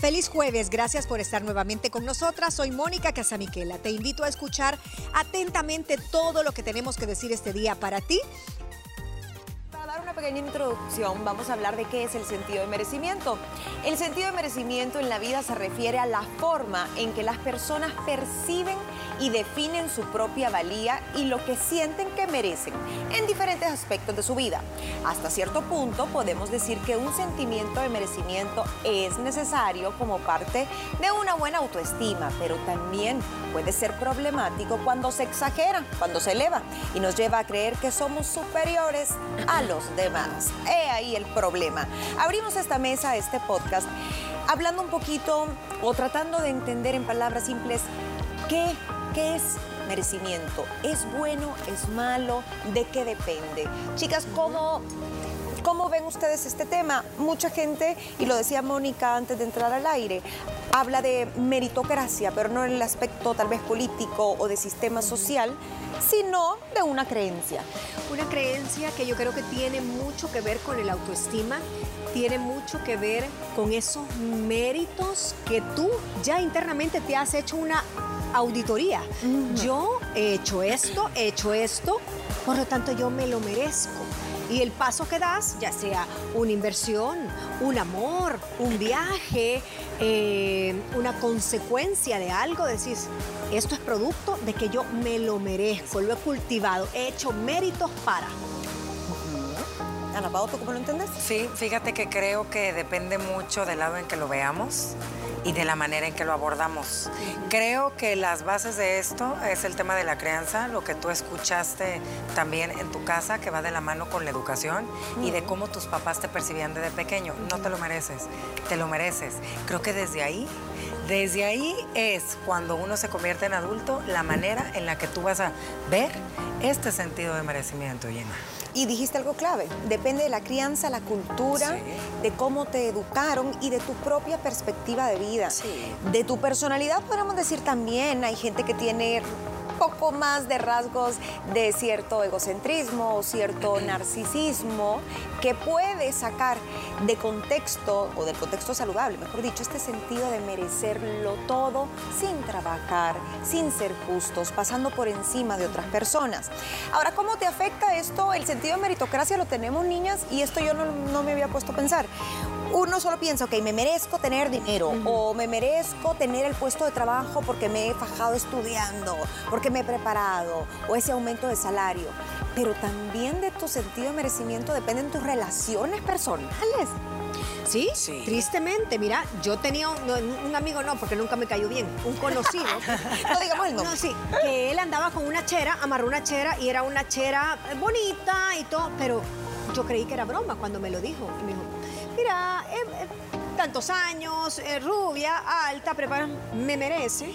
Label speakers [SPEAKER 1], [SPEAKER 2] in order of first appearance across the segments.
[SPEAKER 1] Feliz jueves, gracias por estar nuevamente con nosotras. Soy Mónica Casamiquela. Te invito a escuchar atentamente todo lo que tenemos que decir este día para ti
[SPEAKER 2] para dar una pequeña introducción, vamos a hablar de qué es el sentido de merecimiento. El sentido de merecimiento en la vida se refiere a la forma en que las personas perciben y definen su propia valía y lo que sienten que merecen en diferentes aspectos de su vida. Hasta cierto punto podemos decir que un sentimiento de merecimiento es necesario como parte de una buena autoestima, pero también puede ser problemático cuando se exagera, cuando se eleva y nos lleva a creer que somos superiores a los demás. He ahí el problema. Abrimos esta mesa, este podcast, hablando un poquito o tratando de entender en palabras simples qué ¿Qué es merecimiento? ¿Es bueno? ¿Es malo? ¿De qué depende? Chicas, ¿cómo, ¿cómo ven ustedes este tema? Mucha gente, y lo decía Mónica antes de entrar al aire, habla de meritocracia, pero no en el aspecto tal vez político o de sistema social, sino de una creencia.
[SPEAKER 1] Una creencia que yo creo que tiene mucho que ver con el autoestima, tiene mucho que ver con esos méritos que tú ya internamente te has hecho una auditoría. Yo he hecho esto, he hecho esto, por lo tanto yo me lo merezco. Y el paso que das, ya sea una inversión, un amor, un viaje, eh, una consecuencia de algo, decís, esto es producto de que yo me lo merezco, lo he cultivado, he hecho méritos para.
[SPEAKER 2] Ana ¿tú cómo lo entiendes?
[SPEAKER 3] Sí, fíjate que creo que depende mucho del lado en que lo veamos y de la manera en que lo abordamos. Creo que las bases de esto es el tema de la crianza, lo que tú escuchaste también en tu casa, que va de la mano con la educación y de cómo tus papás te percibían desde pequeño. No te lo mereces, te lo mereces. Creo que desde ahí, desde ahí es cuando uno se convierte en adulto, la manera en la que tú vas a ver este sentido de merecimiento, Gina.
[SPEAKER 2] Y dijiste algo clave, depende de la crianza, la cultura, de cómo te educaron y de tu propia perspectiva de vida. De tu personalidad podríamos decir también, hay gente que tiene poco más de rasgos de cierto egocentrismo o cierto narcisismo que puede sacar de contexto o del contexto saludable, mejor dicho, este sentido de merecerlo todo sin trabajar, sin ser justos, pasando por encima de otras personas. Ahora, ¿cómo te afecta esto? El sentido de meritocracia lo tenemos niñas y esto yo no, no me había puesto a pensar uno solo piensa, ok, me merezco tener dinero o me merezco tener el puesto de trabajo porque me he fajado estudiando, porque me he preparado o ese aumento de salario. Pero también de tu sentido de merecimiento dependen tus relaciones personales.
[SPEAKER 1] ¿Sí? ¿Sí? tristemente. Mira, yo tenía un, amigo, no, porque nunca me cayó bien, un conocido.
[SPEAKER 2] no digamos el nombre.
[SPEAKER 1] No, sí, que él andaba con una chera, amarró una chera y era una chera bonita y todo, pero yo creí que era broma cuando me lo dijo. Y me dijo, mira, eh, eh, tantos años, eh, rubia, alta, preparada, me merece.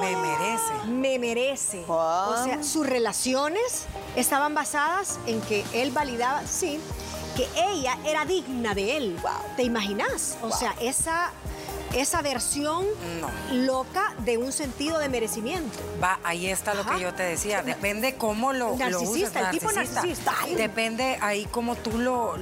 [SPEAKER 3] me merece.
[SPEAKER 1] Me merece. O sea, sus relaciones estaban basadas en que él validaba, sí, que ella era digna de él. ¿Te imaginas? O sea, esa esa versión loca de un sentido de merecimiento.
[SPEAKER 3] Va, ahí está lo que yo te decía. Depende cómo lo,
[SPEAKER 1] narcisista,
[SPEAKER 3] lo
[SPEAKER 1] El tipo narcisista.
[SPEAKER 3] Depende ahí cómo tú lo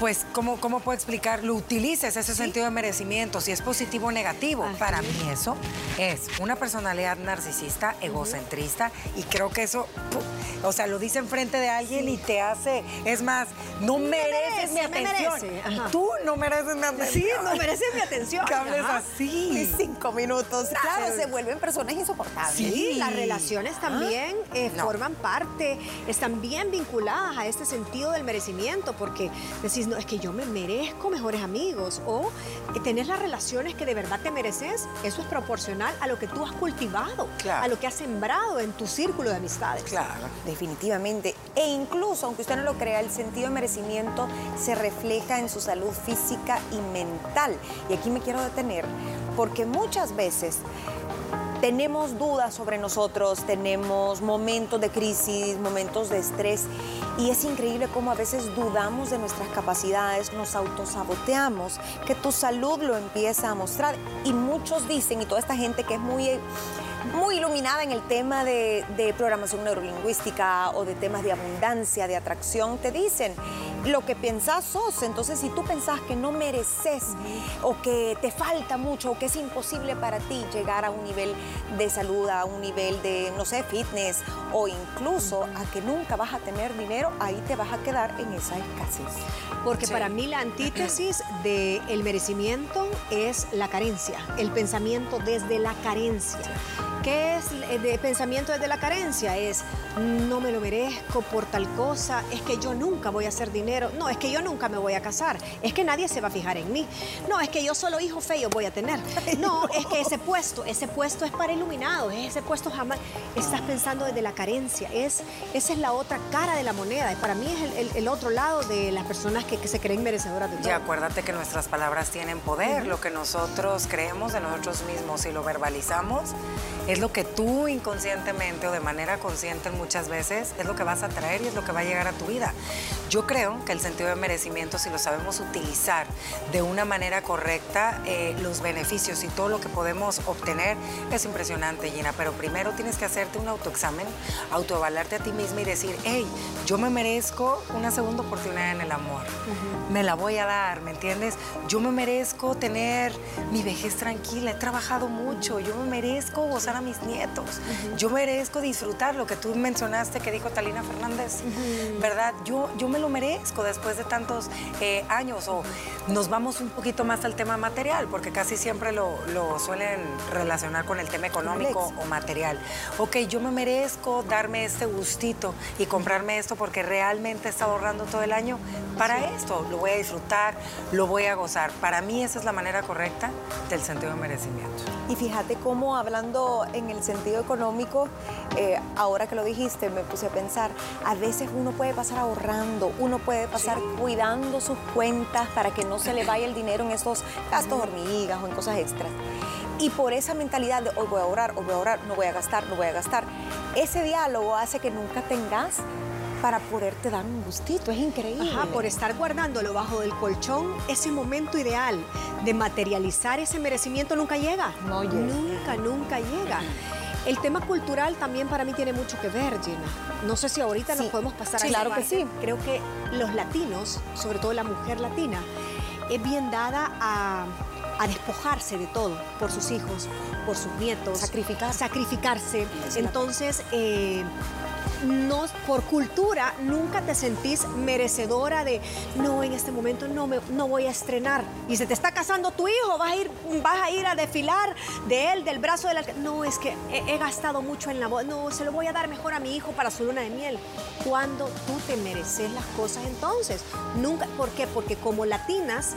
[SPEAKER 3] pues, ¿cómo, ¿cómo puedo explicar? Lo utilices, ese sentido de merecimiento, si es positivo o negativo. Para mí eso es una personalidad narcisista, egocentrista, y creo que eso, o sea, lo dice enfrente de alguien y te hace, es más, no mereces mi atención. Y tú no mereces mi atención.
[SPEAKER 1] Sí, no mereces mi atención.
[SPEAKER 3] Que hables así.
[SPEAKER 2] cinco minutos. Claro, se vuelven personas insoportables.
[SPEAKER 1] Sí, las relaciones también eh, forman parte, están bien vinculadas a este sentido del merecimiento, porque decís, no, es que yo me merezco mejores amigos o que tenés las relaciones que de verdad te mereces, eso es proporcional a lo que tú has cultivado, a lo que has sembrado en tu círculo de amistades.
[SPEAKER 3] Claro.
[SPEAKER 2] Definitivamente. E incluso, aunque usted no lo crea, el sentido de merecimiento se refleja en su salud física y mental. Y aquí me quiero detener porque muchas veces tenemos dudas sobre nosotros, tenemos momentos de crisis, momentos de estrés y es increíble cómo a veces dudamos de nuestras capacidades, nos autosaboteamos, que tu salud lo empieza a mostrar y muchos dicen, y toda esta gente que es muy muy iluminada en el tema de, de, programación neurolingüística o de temas de abundancia, de atracción, te dicen lo que pensás sos. Entonces, si tú pensás que no mereces o que te falta mucho o que es imposible para ti llegar a un nivel de salud, a un nivel de, no sé, fitness o incluso a que nunca vas a tener dinero, ahí te vas a quedar en esa escasez.
[SPEAKER 1] Porque para mí la antítesis del merecimiento es la carencia, el pensamiento desde la carencia. ¿Qué es de pensamiento desde la carencia? Es no me lo merezco por tal cosa, es que yo nunca voy a hacer dinero, no, es que yo nunca me voy a casar, es que nadie se va a fijar en mí, no, es que yo solo hijo feo voy a tener, no, es que ese puesto, ese puesto es para iluminados, ese puesto jamás, estás pensando desde la carencia, es, esa es la otra cara de la moneda, para mí es el, otro lado de las personas que, se creen merecedoras de todo.
[SPEAKER 3] Y acuérdate que nuestras palabras tienen poder, lo que nosotros creemos de nosotros mismos y lo verbalizamos es lo que tú inconscientemente o de manera consciente muchas veces es lo que vas a traer y es lo que va a llegar a tu vida. Yo creo que el sentido de merecimiento, si lo sabemos utilizar de una manera correcta, eh, los beneficios y todo lo que podemos obtener es impresionante, Gina. Pero primero tienes que hacerte un autoexamen, autoevaluarte a ti misma y decir, hey, yo me merezco una segunda oportunidad en el amor. Me la voy a dar, ¿me entiendes? Yo me merezco tener mi vejez tranquila. He trabajado mucho. Yo me merezco gozar a mis nietos. Yo merezco disfrutar lo que tú mencionaste que dijo Talina Fernández, ¿verdad? Yo, yo me lo merezco después de tantos eh, años o nos vamos un poquito más al tema material, porque casi siempre lo, lo suelen relacionar con el tema económico o material. Ok, yo me merezco darme este gustito y comprarme esto porque realmente he estado ahorrando todo el año para esto. Lo voy a disfrutar, lo voy a gozar. Para mí esa es la manera correcta del sentido de merecimiento.
[SPEAKER 2] Y fíjate cómo hablando en el sentido económico, eh, ahora que lo dijiste, me puse a pensar, a veces uno puede pasar ahorrando, uno puede pasar cuidando sus cuentas para que no se le vaya el dinero en estos gastos hormigas o en cosas extras. Y por esa mentalidad de hoy voy a ahorrar, hoy voy a ahorrar, no voy a gastar, no voy a gastar, ese diálogo hace que nunca tengas para poderte dar un gustito, es increíble.
[SPEAKER 1] Ajá, por estar guardándolo bajo del colchón, ese momento ideal de materializar ese merecimiento nunca llega. No llega. Nunca, nunca llega. El tema cultural también para mí tiene mucho que ver, Gina. No sé si ahorita nos podemos pasar
[SPEAKER 2] a Claro que sí.
[SPEAKER 1] Creo que los latinos, sobre todo la mujer latina, es bien dada a, despojarse de todo por sus hijos, por sus nietos.
[SPEAKER 2] Sacrificar.
[SPEAKER 1] Sacrificarse. Entonces, eh, no, por cultura nunca te sentís merecedora de, no, en este momento no, me, no voy a estrenar. Y se te está casando tu hijo, vas a ir, vas a, ir a desfilar de él, del brazo de la... No, es que he, gastado mucho en la voz. No, se lo voy a dar mejor a mi hijo para su luna de miel. Cuando tú te mereces las cosas entonces. Nunca, ¿por qué? Porque como latinas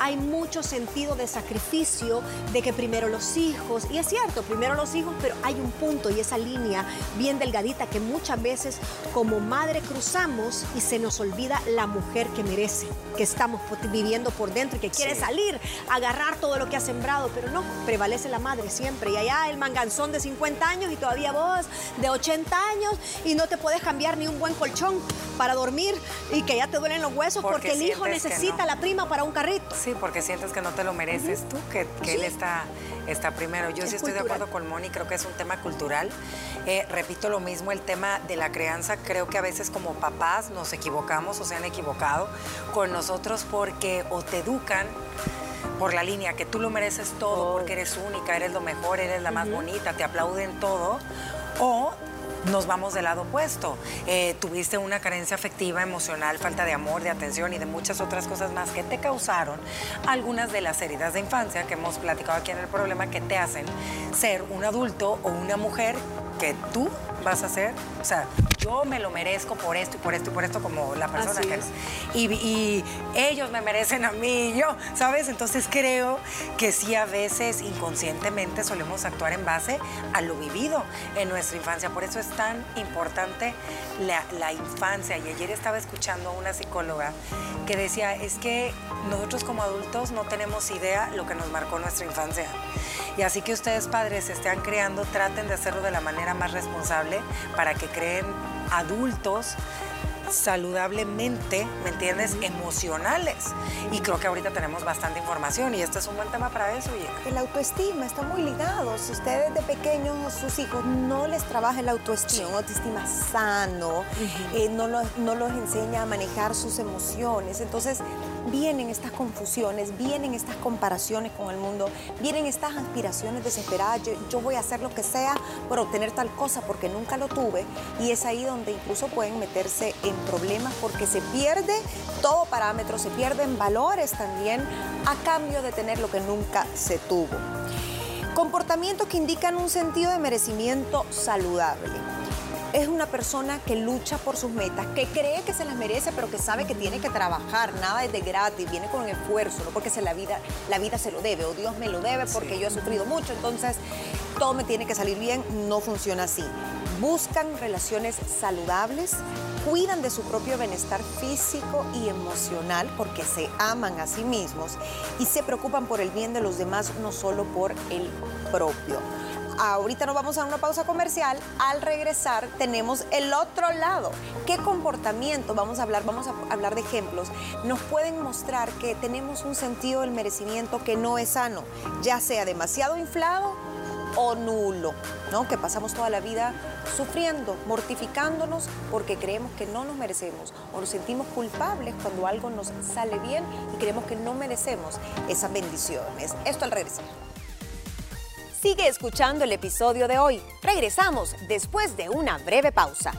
[SPEAKER 1] hay mucho sentido de sacrificio, de que primero los hijos, y es cierto, primero los hijos, pero hay un punto y esa línea bien delgadita que muchas veces como madre cruzamos y se nos olvida la mujer que merece, que estamos viviendo por dentro y que quiere salir, agarrar todo lo que ha sembrado, pero no, prevalece la madre siempre. Y allá el manganzón de 50 años y todavía vos de 80 años y no te puedes cambiar ni un buen colchón para dormir y que ya te duelen los huesos porque, el hijo necesita la prima para un carrito.
[SPEAKER 3] Porque sientes que no te lo mereces tú, que, él está, está primero. Yo sí estoy de acuerdo con Moni, creo que es un tema cultural. Eh, repito lo mismo, el tema de la crianza, creo que a veces como papás nos equivocamos o se han equivocado con nosotros porque o te educan por la línea que tú lo mereces todo porque eres única, eres lo mejor, eres la más bonita, te aplauden todo, o nos vamos del lado opuesto. Eh, tuviste una carencia afectiva, emocional, falta de amor, de atención y de muchas otras cosas más que te causaron algunas de las heridas de infancia que hemos platicado aquí en el problema que te hacen ser un adulto o una mujer que tú vas a ser, o sea, yo me lo merezco por esto y por esto y por esto como la persona que es. Y, ellos me merecen a mí, yo, ¿sabes? Entonces creo que sí a veces inconscientemente solemos actuar en base a lo vivido en nuestra infancia. Por eso es tan importante la, la infancia. Y ayer estaba escuchando a una psicóloga que decía, es que nosotros como adultos no tenemos idea lo que nos marcó nuestra infancia. Y así que ustedes padres estén creando, traten de hacerlo de la manera más responsable para que creen adultos saludablemente, ¿me entiendes? Emocionales. Y creo que ahorita tenemos bastante información y este es un buen tema para eso.
[SPEAKER 2] El autoestima está muy ligado. Si ustedes de pequeños sus hijos no les trabaja el autoestima, un autoestima sano, eh, no, no los enseña a manejar sus emociones, entonces vienen estas confusiones, vienen estas comparaciones con el mundo, vienen estas aspiraciones desesperadas, yo, voy a hacer lo que sea por obtener tal cosa porque nunca lo tuve. Y es ahí donde incluso pueden meterse en problemas porque se pierde todo parámetro, se pierden valores también a cambio de tener lo que nunca se tuvo. Comportamientos que indican un sentido de merecimiento saludable es una persona que lucha por sus metas, que cree que se las merece, pero que sabe que tiene que trabajar, nada es de gratis, viene con esfuerzo, no porque se la vida, la vida se lo debe o Dios me lo debe porque yo he sufrido mucho, entonces todo me tiene que salir bien, no funciona así. Buscan relaciones saludables, cuidan de su propio bienestar físico y emocional porque se aman a sí mismos y se preocupan por el bien de los demás, no solo por el propio. Ahorita nos vamos a una pausa comercial. Al regresar tenemos el otro lado. ¿Qué comportamiento? Vamos a hablar, vamos a hablar de ejemplos. Nos pueden mostrar que tenemos un sentido del merecimiento que no es sano, ya sea demasiado inflado o nulo, ¿no? Que pasamos toda la vida sufriendo, mortificándonos porque creemos que no nos merecemos o nos sentimos culpables cuando algo nos sale bien y creemos que no merecemos esas bendiciones. Esto al regresar. Sigue escuchando el episodio de hoy. Regresamos después de una breve pausa.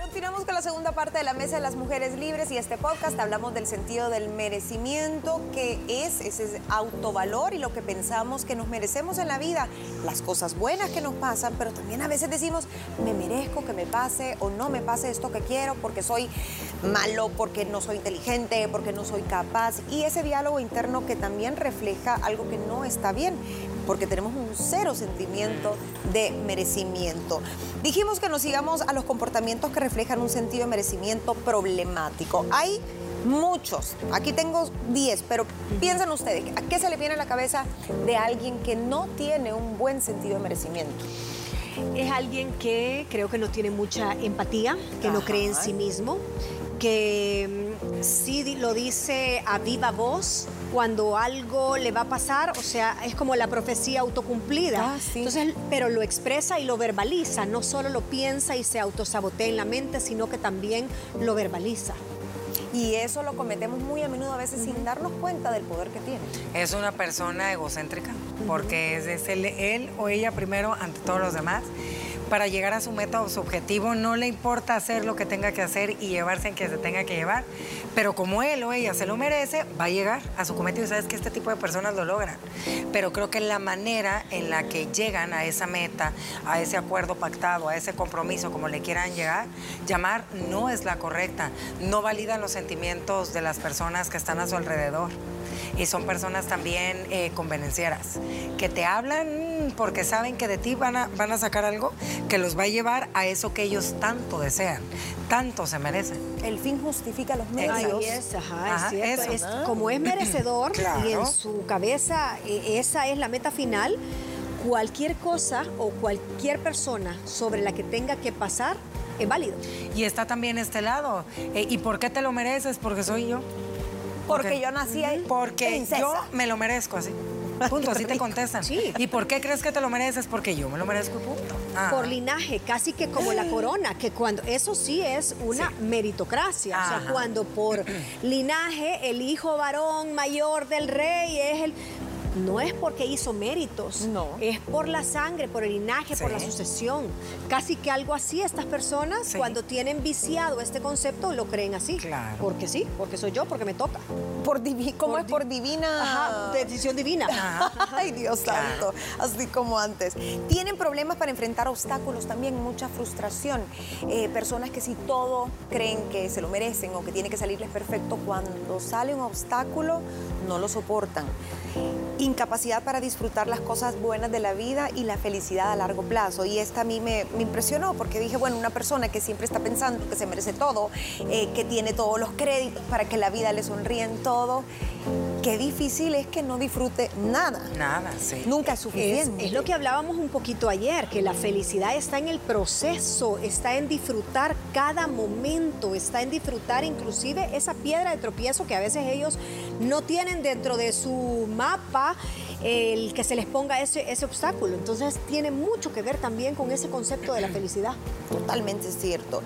[SPEAKER 2] Continuamos con la segunda parte de la Mesa de las Mujeres Libres y este podcast hablamos del sentido del merecimiento, que es ese autovalor y lo que pensamos que nos merecemos en la vida, las cosas buenas que nos pasan, pero también a veces decimos, me merezco que me pase o no me pase esto que quiero porque soy malo, porque no soy inteligente, porque no soy capaz. Y ese diálogo interno que también refleja algo que no está bien porque tenemos un cero sentimiento de merecimiento. Dijimos que nos sigamos a los comportamientos que reflejan un sentido de merecimiento problemático. Hay muchos, aquí tengo 10, pero piensen ustedes, ¿a qué se le viene a la cabeza de alguien que no tiene un buen sentido de merecimiento?
[SPEAKER 1] Es alguien que creo que no tiene mucha empatía, que no cree en sí mismo, que mm, sí lo dice a viva voz cuando algo le va a pasar, o sea, es como la profecía autocumplida. Ah, Entonces, pero lo expresa y lo verbaliza, no solo lo piensa y se autosabotea en la mente, sino que también lo verbaliza.
[SPEAKER 2] Y eso lo cometemos muy a menudo a veces sin darnos cuenta del poder que tiene.
[SPEAKER 3] Es una persona egocéntrica, porque es, él o ella primero ante todos los demás para llegar a su meta o su objetivo. No le importa hacer lo que tenga que hacer y llevarse en que se tenga que llevar, pero como él o ella se lo merece, va a llegar a su cometido. Sabes que este tipo de personas lo logran. Pero creo que la manera en la que llegan a esa meta, a ese acuerdo pactado, a ese compromiso, como le quieran llegar, llamar, no es la correcta. No validan los sentimientos de las personas que están a su alrededor y son personas también eh, convenencieras, que te hablan porque saben que de ti van a, van a sacar algo que los va a llevar a eso que ellos tanto desean, tanto se merecen.
[SPEAKER 2] El fin justifica los medios.
[SPEAKER 1] es, ajá, es como es merecedor y en su cabeza e, esa es la meta final, cualquier cosa o cualquier persona sobre la que tenga que pasar es válido.
[SPEAKER 3] Y está también este lado. Eh, ¿Y por qué te lo mereces? Porque soy yo.
[SPEAKER 2] Porque yo nací ahí.
[SPEAKER 3] Porque yo me lo merezco así. Punto, así te contestan. Sí. ¿Y por qué crees que te lo mereces? Porque yo me lo merezco, punto.
[SPEAKER 1] Ah. Por linaje, casi que como la corona, que cuando eso sí es una meritocracia. O sea, cuando por linaje el hijo varón mayor del rey es el no es porque hizo méritos, no. es por la sangre, por el linaje, por la sucesión. Casi que algo así estas personas cuando tienen viciado este concepto lo creen así. Claro. Porque sí, porque soy yo, porque me toca.
[SPEAKER 2] Por ¿Cómo es por divina?
[SPEAKER 1] decisión divina.
[SPEAKER 2] Ay, Dios santo, así como antes. Tienen problemas para enfrentar obstáculos también, mucha frustración. Eh, personas que si todo creen que se lo merecen o que tiene que salirles perfecto, cuando sale un obstáculo no lo soportan incapacidad para disfrutar las cosas buenas de la vida y la felicidad a largo plazo. Y esta a mí me, impresionó porque dije, bueno, una persona que siempre está pensando que se merece todo, eh, que tiene todos los créditos para que la vida le sonríe en todo, qué difícil es que no disfrute nada.
[SPEAKER 3] Nada, sí.
[SPEAKER 2] Nunca es suficiente.
[SPEAKER 1] Es, lo que hablábamos un poquito ayer, que la felicidad está en el proceso, está en disfrutar cada momento, está en disfrutar inclusive esa piedra de tropiezo que a veces ellos no tienen dentro de su mapa el que se les ponga ese, ese obstáculo. Entonces tiene mucho que ver también con ese concepto de la felicidad.
[SPEAKER 2] Totalmente cierto.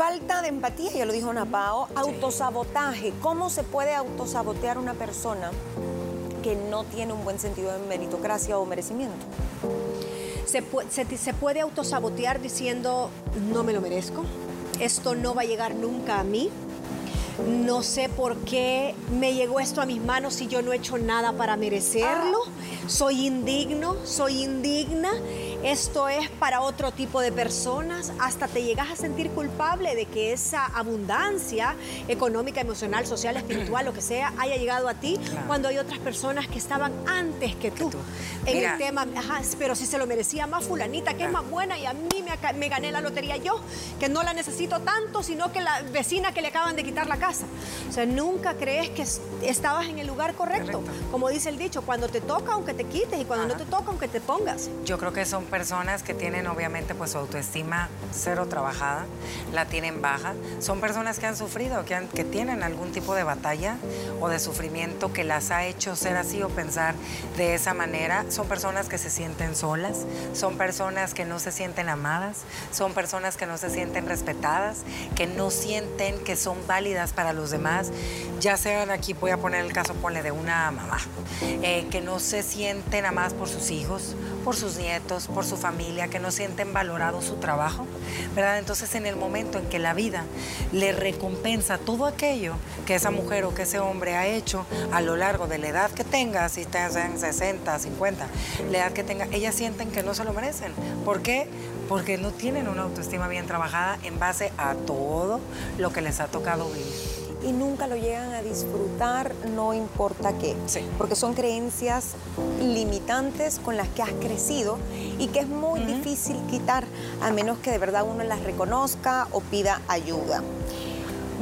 [SPEAKER 2] Falta de empatía, ya lo dijo Napao. Autosabotaje. ¿Cómo se puede autosabotear una persona que no tiene un buen sentido de meritocracia o merecimiento?
[SPEAKER 1] Se, se, se puede autosabotear diciendo, no me lo merezco, esto no va a llegar nunca a mí, no sé por qué me llegó esto a mis manos si yo no he hecho nada para merecerlo, soy indigno, soy indigna esto es para otro tipo de personas, hasta te llegas a sentir culpable de que esa abundancia económica, emocional, social, espiritual, lo que sea, haya llegado a ti cuando hay otras personas que estaban antes que tú. En el tema, ajá, pero si se lo merecía más fulanita, que es más buena y a mí me, me, gané la lotería yo, que no la necesito tanto, sino que la vecina que le acaban de quitar la casa. O sea, nunca crees que estabas en el lugar correcto. Como dice el dicho, cuando te toca, aunque te quites, y cuando no te toca, aunque te pongas.
[SPEAKER 3] Yo creo que son personas que tienen obviamente pues su autoestima cero trabajada, la tienen baja, son personas que han sufrido, que, que tienen algún tipo de batalla o de sufrimiento que las ha hecho ser así o pensar de esa manera, son personas que se sienten solas, son personas que no se sienten amadas, son personas que no se sienten respetadas, que no sienten que son válidas para los demás, ya sean aquí, voy a poner el caso, ponle de una mamá, eh, que no se sienten amadas por sus hijos, por sus nietos, por su familia, que no sienten valorado su trabajo, ¿verdad? Entonces en el momento en que la vida le recompensa todo aquello que esa mujer o que ese hombre ha hecho a lo largo de la edad que tenga, si en 60, 50, la edad que tenga, ellas sienten que no se lo merecen. ¿Por qué? Porque no tienen una autoestima bien trabajada en base a todo lo que les ha tocado vivir
[SPEAKER 2] y nunca lo llegan a disfrutar, no importa qué. Porque son creencias limitantes con las que has crecido y que es muy difícil quitar a menos que de verdad uno las reconozca o pida ayuda.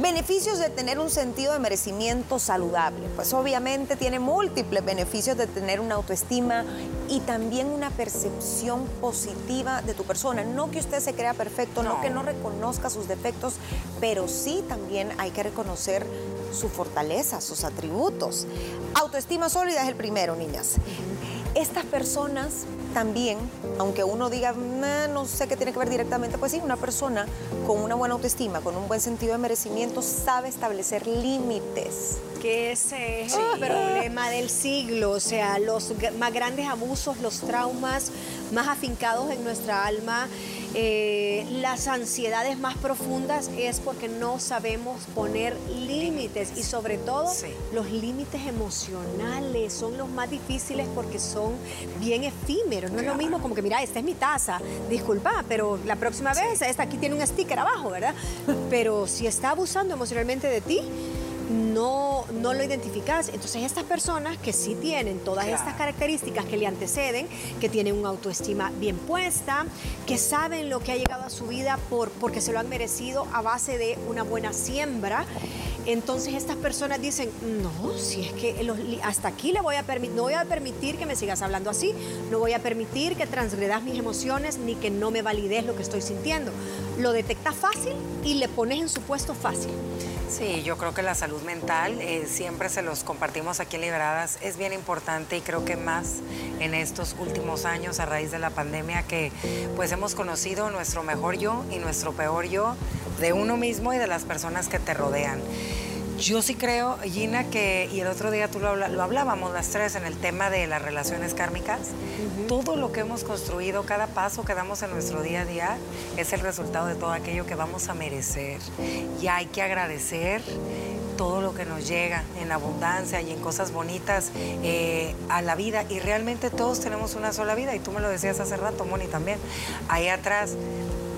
[SPEAKER 2] Beneficios de tener un sentido de merecimiento saludable. Pues obviamente tiene múltiples beneficios de tener una autoestima y también una percepción positiva de tu persona. No que usted se crea perfecto, no, que no reconozca sus defectos, pero sí también hay que reconocer su fortaleza, sus atributos. Autoestima sólida es el primero, niñas. Estas personas también, aunque uno diga, no sé qué tiene que ver directamente, pues sí, una persona con una buena autoestima, con un buen sentido de merecimiento, sabe establecer límites.
[SPEAKER 1] Que ese es el problema del siglo, o sea, los más grandes abusos, los traumas más afincados en nuestra alma, eh, las ansiedades más profundas es porque no sabemos poner límites y sobre todo los límites emocionales son los más difíciles porque son bien efímeros. No es lo mismo como que, mira, esta es mi taza, disculpa, pero la próxima vez, esta aquí tiene un sticker abajo, ¿verdad? Pero si está abusando emocionalmente de ti, no, no lo identificas. Entonces estas personas que sí tienen todas estas características que le anteceden, que tienen una autoestima bien puesta, que saben lo que ha llegado a su vida por, porque se lo han merecido a base de una buena siembra, entonces estas personas dicen, no, si es que hasta aquí le voy a permitir, no voy a permitir que me sigas hablando así, no voy a permitir que transgredas mis emociones ni que no me valides lo que estoy sintiendo. Lo detecta fácil y le pones en su puesto fácil.
[SPEAKER 3] Sí, yo creo que la salud mental, eh, siempre se los compartimos aquí en Liberadas, es bien importante y creo que más en estos últimos años a raíz de la pandemia que pues hemos conocido nuestro mejor yo y nuestro peor yo de uno mismo y de las personas que te rodean. Yo sí creo, Gina, que, y el otro día tú lo, hablábamos las tres en el tema de las relaciones kármicas, todo lo que hemos construido, cada paso que damos en nuestro día a día, es el resultado de todo aquello que vamos a merecer. Y hay que agradecer todo lo que nos llega en abundancia y en cosas bonitas eh, a la vida. Y realmente todos tenemos una sola vida, y tú me lo decías hace rato, Moni, también. Ahí atrás,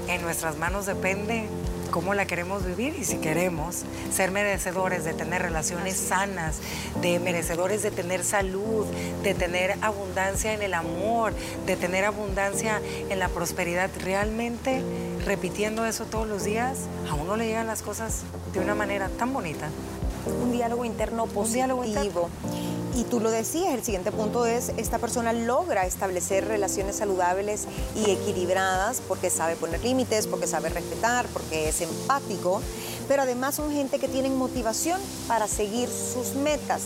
[SPEAKER 3] en nuestras manos depende cómo la queremos vivir y si queremos ser merecedores de tener relaciones sanas, de merecedores de tener salud, de tener abundancia en el amor, de tener abundancia en la prosperidad, realmente repitiendo eso todos los días, a uno le llegan las cosas de una manera tan bonita.
[SPEAKER 2] Un diálogo interno positivo. Y tú lo decías, el siguiente punto es, esta persona logra establecer relaciones saludables y equilibradas porque sabe poner límites, porque sabe respetar, porque es empático, pero además son gente que tienen motivación para seguir sus metas.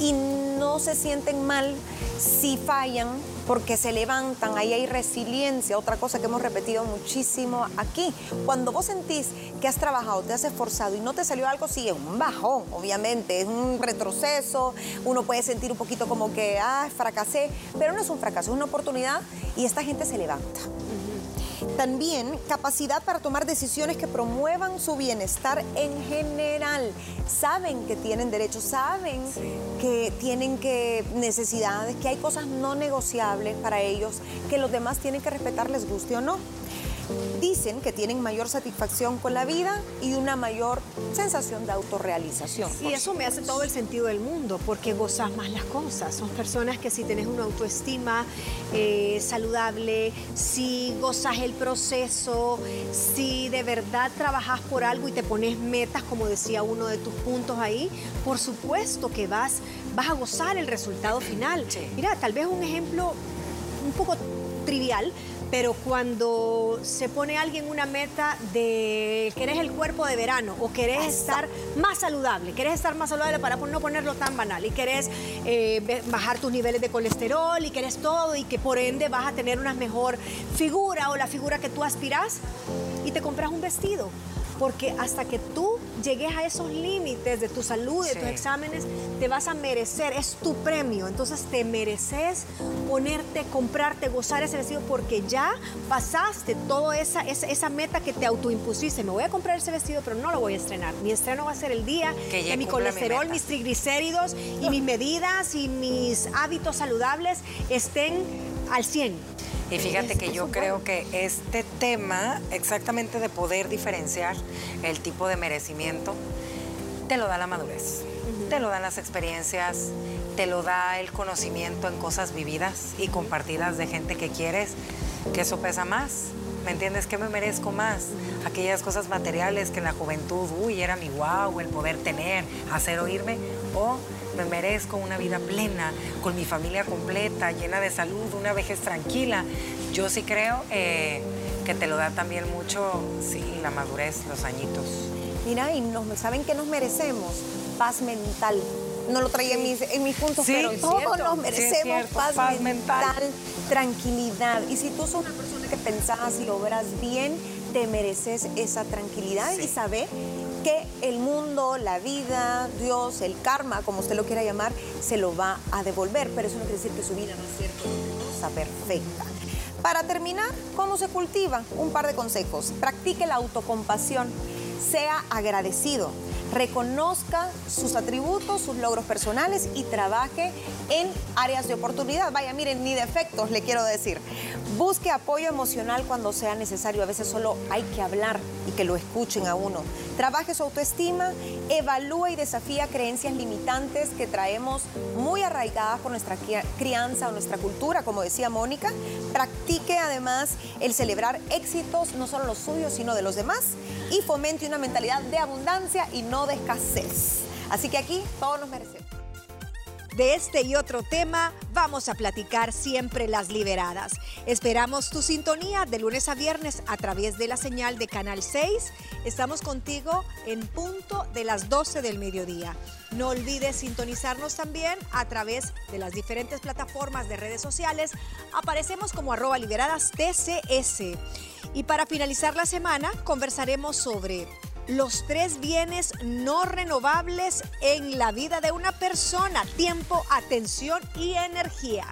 [SPEAKER 2] Y no se sienten mal si fallan porque se levantan, ahí hay resiliencia, otra cosa que hemos repetido muchísimo aquí. Cuando vos sentís que has trabajado, te has esforzado y no te salió algo, sí, es un bajón, obviamente, es un retroceso, uno puede sentir un poquito como que, ah, fracasé, pero no es un fracaso, es una oportunidad y esta gente se levanta. También capacidad para tomar decisiones que promuevan su bienestar en general. Saben que tienen derechos, saben que tienen que necesidades, que hay cosas no negociables para ellos, que los demás tienen que respetar, les guste o no dicen que tienen mayor satisfacción con la vida y una mayor sensación de autorrealización.
[SPEAKER 1] Y eso me hace todo el sentido del mundo, porque gozas más las cosas. Son personas que si tienes una autoestima eh, saludable, si gozas el proceso, si de verdad trabajas por algo y te pones metas, como decía uno de tus puntos ahí, por supuesto que vas, vas a gozar el resultado final. Mira, tal vez un ejemplo un poco trivial, pero cuando se pone alguien una meta de querés el cuerpo de verano o querés estar más saludable, querés estar más saludable para no ponerlo tan banal y querés eh, bajar tus niveles de colesterol y querés todo y que por ende vas a tener una mejor figura o la figura que tú aspiras y te compras un vestido porque hasta que tú llegues a esos límites de tu salud, de tus exámenes, te vas a merecer, es tu premio, entonces te mereces ponerte, comprarte, gozar ese vestido porque ya pasaste toda esa, esa, meta que te autoimpusiste. Me voy a comprar ese vestido, pero no lo voy a estrenar. Mi estreno va a ser el día que, mi colesterol, mis triglicéridos y mis medidas y mis hábitos saludables estén al 100.
[SPEAKER 3] Y fíjate que yo creo que este tema, exactamente de poder diferenciar el tipo de merecimiento, te lo da la madurez, te lo dan las experiencias, te lo da el conocimiento en cosas vividas y compartidas de gente que quieres, que eso pesa más. ¿Me entiendes? ¿Qué me merezco más? Aquellas cosas materiales que en la juventud, uy, era mi guau, el poder tener, hacer oírme, o me merezco una vida plena, con mi familia completa, llena de salud, una vejez tranquila. Yo sí creo eh, que te lo da también mucho, sí, la madurez, los añitos.
[SPEAKER 2] Mira, y nos, ¿saben que nos merecemos? Paz mental. No lo traía en mis, en mis puntos, pero todos nos merecemos paz, mental, tranquilidad. Y si tú sos una persona que pensás y obras bien, te mereces esa tranquilidad y saber que el mundo, la vida, Dios, el karma, como usted lo quiera llamar, se lo va a devolver. Pero eso no quiere decir que su vida va a ser cosa perfecta. Para terminar, ¿cómo se cultiva? Un par de consejos. Practique la autocompasión. Sea agradecido reconozca sus atributos, sus logros personales y trabaje en áreas de oportunidad. Vaya, miren, ni defectos le quiero decir. Busque apoyo emocional cuando sea necesario. A veces solo hay que hablar y que lo escuchen a uno. Trabaje su autoestima, evalúa y desafía creencias limitantes que traemos muy arraigadas por nuestra crianza o nuestra cultura, como decía Mónica. Practique además el celebrar éxitos, no solo los suyos, sino de los demás. Y fomente una mentalidad de abundancia y no de escasez. Así que aquí todos nos merecemos.
[SPEAKER 1] De este y otro tema vamos a platicar siempre las liberadas. Esperamos tu sintonía de lunes a viernes a través de la señal de Canal 6. Estamos contigo en punto de las 12 del mediodía. No olvides sintonizarnos también a través de las diferentes plataformas de redes sociales. Aparecemos como arroba liberadas TCS. Y para finalizar la semana conversaremos sobre los tres bienes no renovables en la vida de una persona, tiempo, atención y energía.